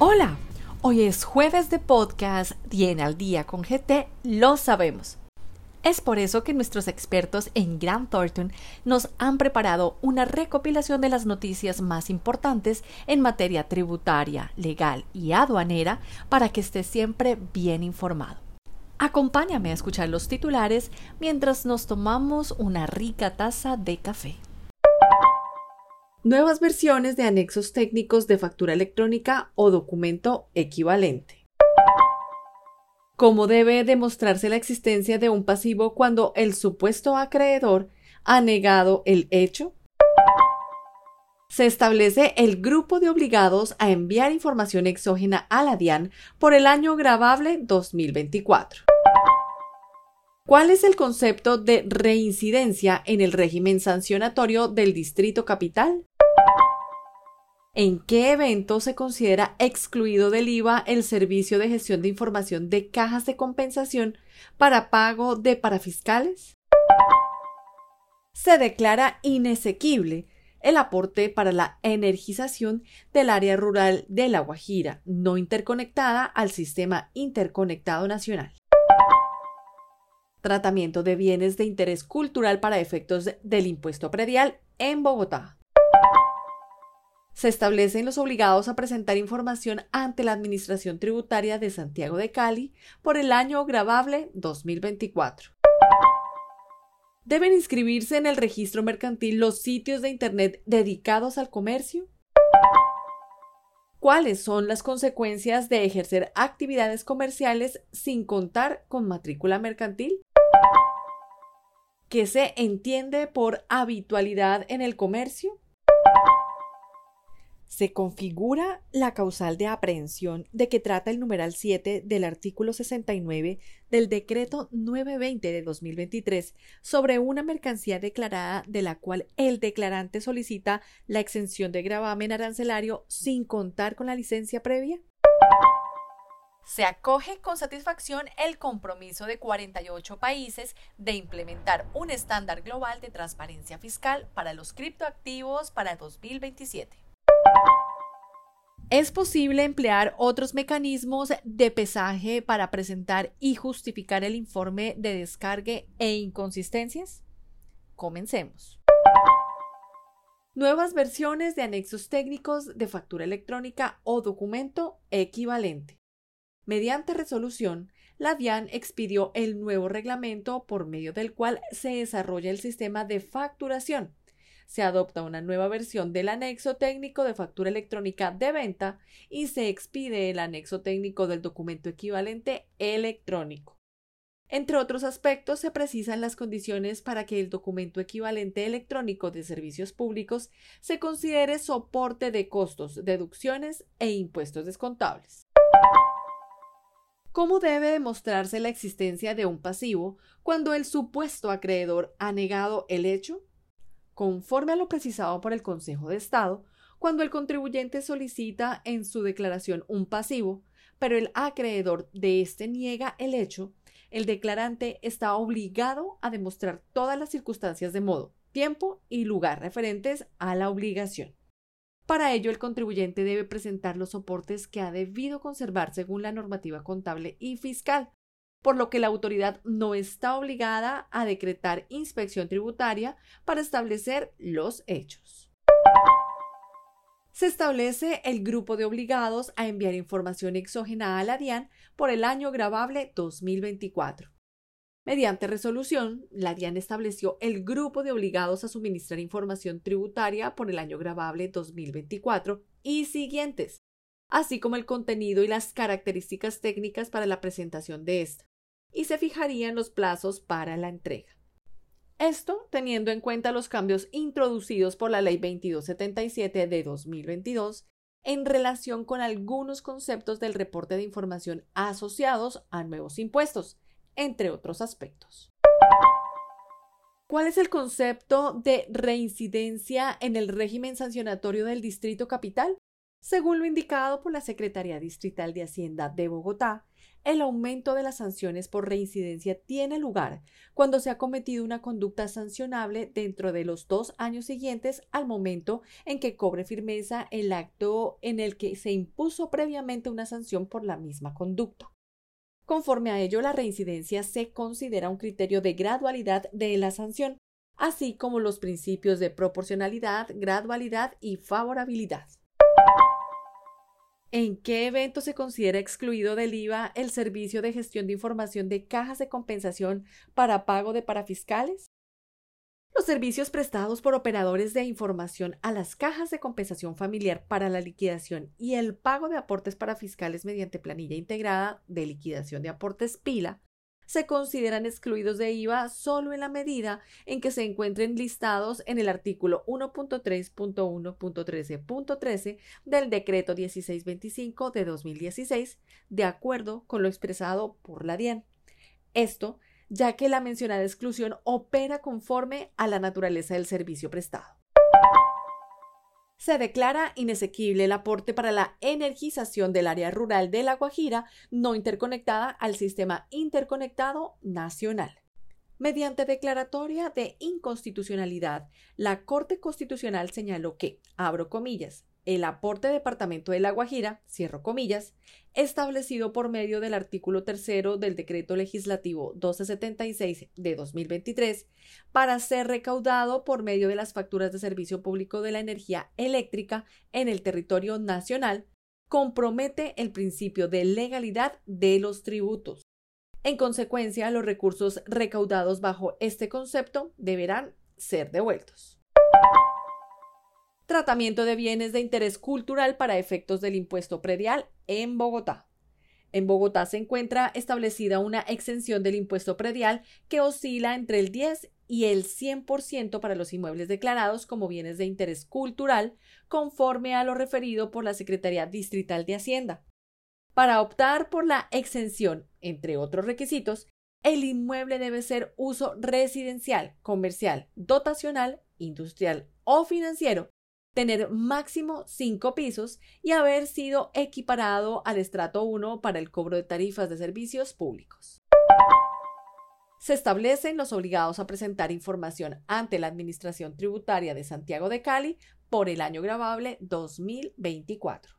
Hola, hoy es jueves de podcast Tiene al día con GT, lo sabemos. Es por eso que nuestros expertos en Grant Thornton nos han preparado una recopilación de las noticias más importantes en materia tributaria, legal y aduanera para que estés siempre bien informado. Acompáñame a escuchar los titulares mientras nos tomamos una rica taza de café. Nuevas versiones de anexos técnicos de factura electrónica o documento equivalente. ¿Cómo debe demostrarse la existencia de un pasivo cuando el supuesto acreedor ha negado el hecho? Se establece el grupo de obligados a enviar información exógena a la DIAN por el año grabable 2024. ¿Cuál es el concepto de reincidencia en el régimen sancionatorio del Distrito Capital? ¿En qué evento se considera excluido del IVA el servicio de gestión de información de cajas de compensación para pago de parafiscales? Se declara inesequible el aporte para la energización del área rural de La Guajira, no interconectada al sistema interconectado nacional. Tratamiento de bienes de interés cultural para efectos del impuesto predial en Bogotá se establecen los obligados a presentar información ante la Administración Tributaria de Santiago de Cali por el año grabable 2024. ¿Deben inscribirse en el registro mercantil los sitios de Internet dedicados al comercio? ¿Cuáles son las consecuencias de ejercer actividades comerciales sin contar con matrícula mercantil? ¿Qué se entiende por habitualidad en el comercio? se configura la causal de aprehensión de que trata el numeral 7 del artículo 69 del decreto 920 de 2023 sobre una mercancía declarada de la cual el declarante solicita la exención de gravamen arancelario sin contar con la licencia previa? Se acoge con satisfacción el compromiso de 48 países de implementar un estándar global de transparencia fiscal para los criptoactivos para 2027. ¿Es posible emplear otros mecanismos de pesaje para presentar y justificar el informe de descargue e inconsistencias? Comencemos. Nuevas versiones de anexos técnicos de factura electrónica o documento equivalente. Mediante resolución, la DIAN expidió el nuevo reglamento por medio del cual se desarrolla el sistema de facturación se adopta una nueva versión del anexo técnico de factura electrónica de venta y se expide el anexo técnico del documento equivalente electrónico. Entre otros aspectos, se precisan las condiciones para que el documento equivalente electrónico de servicios públicos se considere soporte de costos, deducciones e impuestos descontables. ¿Cómo debe demostrarse la existencia de un pasivo cuando el supuesto acreedor ha negado el hecho? conforme a lo precisado por el Consejo de Estado, cuando el contribuyente solicita en su declaración un pasivo, pero el acreedor de éste niega el hecho, el declarante está obligado a demostrar todas las circunstancias de modo, tiempo y lugar referentes a la obligación. Para ello, el contribuyente debe presentar los soportes que ha debido conservar según la normativa contable y fiscal, por lo que la autoridad no está obligada a decretar inspección tributaria para establecer los hechos. Se establece el grupo de obligados a enviar información exógena a la DIAN por el año grabable 2024. Mediante resolución, la DIAN estableció el grupo de obligados a suministrar información tributaria por el año grabable 2024 y siguientes, así como el contenido y las características técnicas para la presentación de esta y se fijarían los plazos para la entrega. Esto teniendo en cuenta los cambios introducidos por la Ley 2277 de 2022 en relación con algunos conceptos del reporte de información asociados a nuevos impuestos, entre otros aspectos. ¿Cuál es el concepto de reincidencia en el régimen sancionatorio del Distrito Capital? Según lo indicado por la Secretaría Distrital de Hacienda de Bogotá, el aumento de las sanciones por reincidencia tiene lugar cuando se ha cometido una conducta sancionable dentro de los dos años siguientes al momento en que cobre firmeza el acto en el que se impuso previamente una sanción por la misma conducta. Conforme a ello, la reincidencia se considera un criterio de gradualidad de la sanción, así como los principios de proporcionalidad, gradualidad y favorabilidad. ¿En qué evento se considera excluido del IVA el servicio de gestión de información de cajas de compensación para pago de parafiscales? Los servicios prestados por operadores de información a las cajas de compensación familiar para la liquidación y el pago de aportes parafiscales mediante planilla integrada de liquidación de aportes PILA se consideran excluidos de IVA solo en la medida en que se encuentren listados en el artículo 1.3.1.13.13 del decreto 1625 de 2016, de acuerdo con lo expresado por la DIAN. Esto ya que la mencionada exclusión opera conforme a la naturaleza del servicio prestado se declara inesequible el aporte para la energización del área rural de La Guajira no interconectada al sistema interconectado nacional. Mediante declaratoria de inconstitucionalidad, la Corte Constitucional señaló que, abro comillas, el aporte Departamento de La Guajira, cierro comillas, establecido por medio del artículo tercero del Decreto Legislativo 1276 de 2023, para ser recaudado por medio de las facturas de servicio público de la energía eléctrica en el territorio nacional, compromete el principio de legalidad de los tributos. En consecuencia, los recursos recaudados bajo este concepto deberán ser devueltos. Tratamiento de bienes de interés cultural para efectos del impuesto predial en Bogotá. En Bogotá se encuentra establecida una exención del impuesto predial que oscila entre el 10 y el 100% para los inmuebles declarados como bienes de interés cultural, conforme a lo referido por la Secretaría Distrital de Hacienda. Para optar por la exención, entre otros requisitos, el inmueble debe ser uso residencial, comercial, dotacional, industrial o financiero tener máximo cinco pisos y haber sido equiparado al estrato 1 para el cobro de tarifas de servicios públicos. Se establecen los obligados a presentar información ante la Administración Tributaria de Santiago de Cali por el año grabable 2024.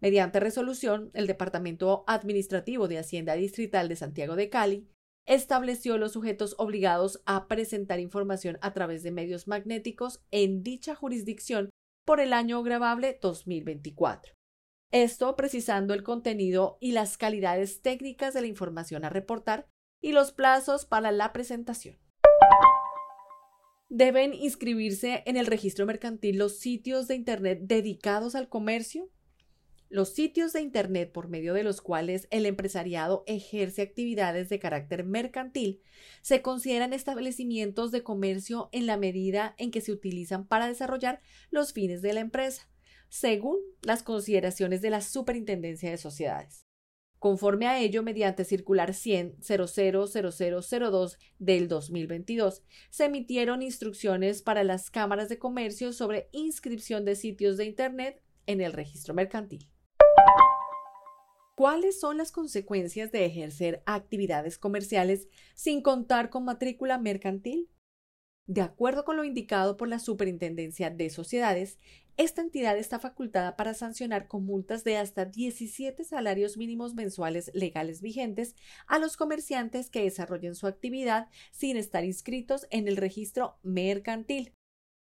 Mediante resolución, el Departamento Administrativo de Hacienda Distrital de Santiago de Cali estableció los sujetos obligados a presentar información a través de medios magnéticos en dicha jurisdicción por el año grabable 2024. Esto precisando el contenido y las calidades técnicas de la información a reportar y los plazos para la presentación. Deben inscribirse en el registro mercantil los sitios de Internet dedicados al comercio, los sitios de Internet por medio de los cuales el empresariado ejerce actividades de carácter mercantil se consideran establecimientos de comercio en la medida en que se utilizan para desarrollar los fines de la empresa, según las consideraciones de la Superintendencia de Sociedades. Conforme a ello, mediante circular 100 000002 del 2022, se emitieron instrucciones para las cámaras de comercio sobre inscripción de sitios de Internet en el registro mercantil. ¿Cuáles son las consecuencias de ejercer actividades comerciales sin contar con matrícula mercantil? De acuerdo con lo indicado por la Superintendencia de Sociedades, esta entidad está facultada para sancionar con multas de hasta 17 salarios mínimos mensuales legales vigentes a los comerciantes que desarrollen su actividad sin estar inscritos en el registro mercantil,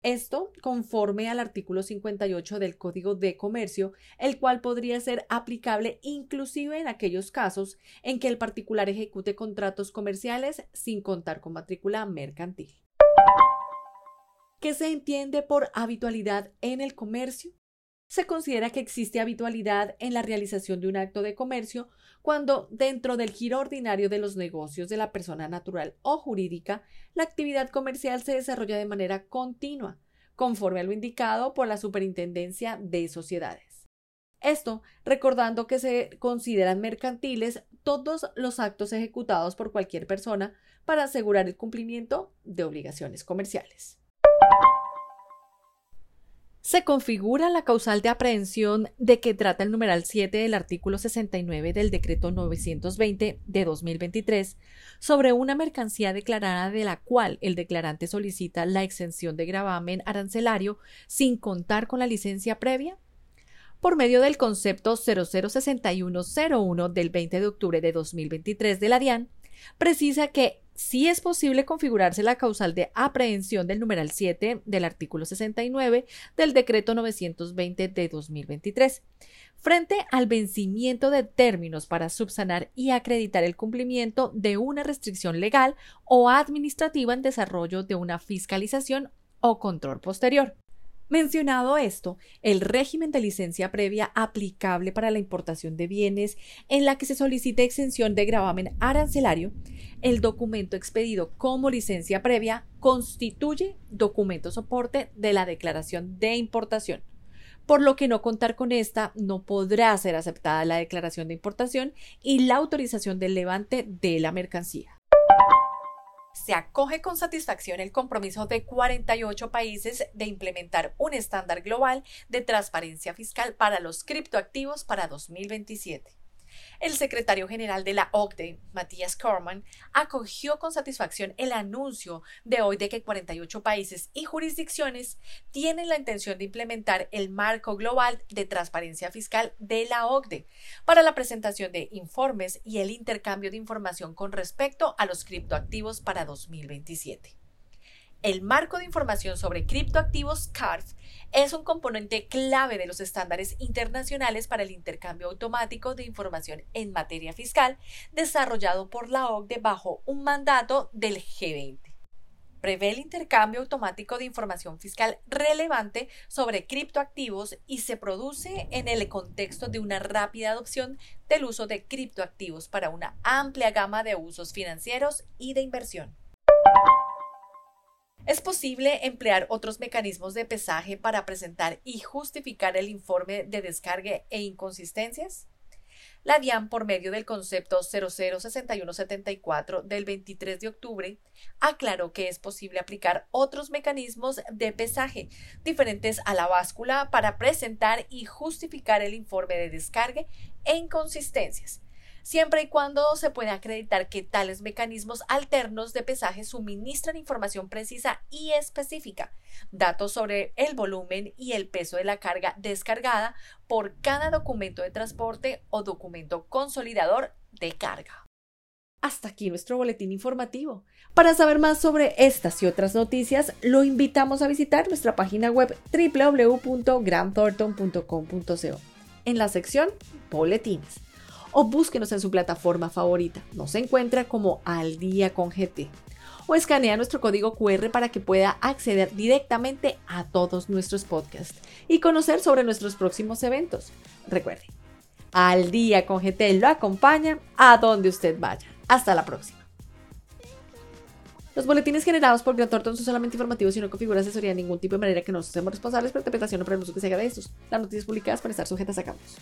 esto conforme al artículo 58 del Código de Comercio, el cual podría ser aplicable inclusive en aquellos casos en que el particular ejecute contratos comerciales sin contar con matrícula mercantil. ¿Qué se entiende por habitualidad en el comercio? Se considera que existe habitualidad en la realización de un acto de comercio cuando, dentro del giro ordinario de los negocios de la persona natural o jurídica, la actividad comercial se desarrolla de manera continua, conforme a lo indicado por la Superintendencia de Sociedades. Esto recordando que se consideran mercantiles todos los actos ejecutados por cualquier persona para asegurar el cumplimiento de obligaciones comerciales. Se configura la causal de aprehensión de que trata el numeral 7 del artículo 69 del decreto 920 de 2023 sobre una mercancía declarada de la cual el declarante solicita la exención de gravamen arancelario sin contar con la licencia previa? Por medio del concepto 006101 del 20 de octubre de 2023 de la DIAN, precisa que sí es posible configurarse la causal de aprehensión del numeral 7 del artículo 69 del decreto 920 de 2023 frente al vencimiento de términos para subsanar y acreditar el cumplimiento de una restricción legal o administrativa en desarrollo de una fiscalización o control posterior. Mencionado esto, el régimen de licencia previa aplicable para la importación de bienes en la que se solicite exención de gravamen arancelario, el documento expedido como licencia previa constituye documento soporte de la declaración de importación, por lo que no contar con esta no podrá ser aceptada la declaración de importación y la autorización del levante de la mercancía se acoge con satisfacción el compromiso de 48 países de implementar un estándar global de transparencia fiscal para los criptoactivos para 2027. El secretario general de la OCDE, Matías Corman, acogió con satisfacción el anuncio de hoy de que 48 países y jurisdicciones tienen la intención de implementar el marco global de transparencia fiscal de la OCDE para la presentación de informes y el intercambio de información con respecto a los criptoactivos para 2027. El marco de información sobre criptoactivos CARF es un componente clave de los estándares internacionales para el intercambio automático de información en materia fiscal desarrollado por la OCDE bajo un mandato del G20 prevé el intercambio automático de información fiscal relevante sobre criptoactivos y se produce en el contexto de una rápida adopción del uso de criptoactivos para una amplia gama de usos financieros y de inversión. ¿Es posible emplear otros mecanismos de pesaje para presentar y justificar el informe de descarga e inconsistencias? La DIAN, por medio del concepto 006174 del 23 de octubre, aclaró que es posible aplicar otros mecanismos de pesaje diferentes a la báscula para presentar y justificar el informe de descarga e inconsistencias, siempre y cuando se pueda acreditar que tales mecanismos alternos de pesaje suministran información precisa y específica, datos sobre el volumen y el peso de la carga descargada por cada documento de transporte o documento consolidador de carga. Hasta aquí nuestro boletín informativo. Para saber más sobre estas y otras noticias, lo invitamos a visitar nuestra página web www.granthornton.com.co en la sección Boletines o búsquenos en su plataforma favorita. Nos encuentra como Al Día con GT. O escanea nuestro código QR para que pueda acceder directamente a todos nuestros podcasts y conocer sobre nuestros próximos eventos. Recuerde, Al Día con GT lo acompaña a donde usted vaya. Hasta la próxima. Los boletines generados por Grant Thornton son solamente informativos y no configuran asesoría de ningún tipo de manera que no seamos responsables por interpretación o por el que se haga de estos. Las noticias publicadas pueden estar sujetas a cambios.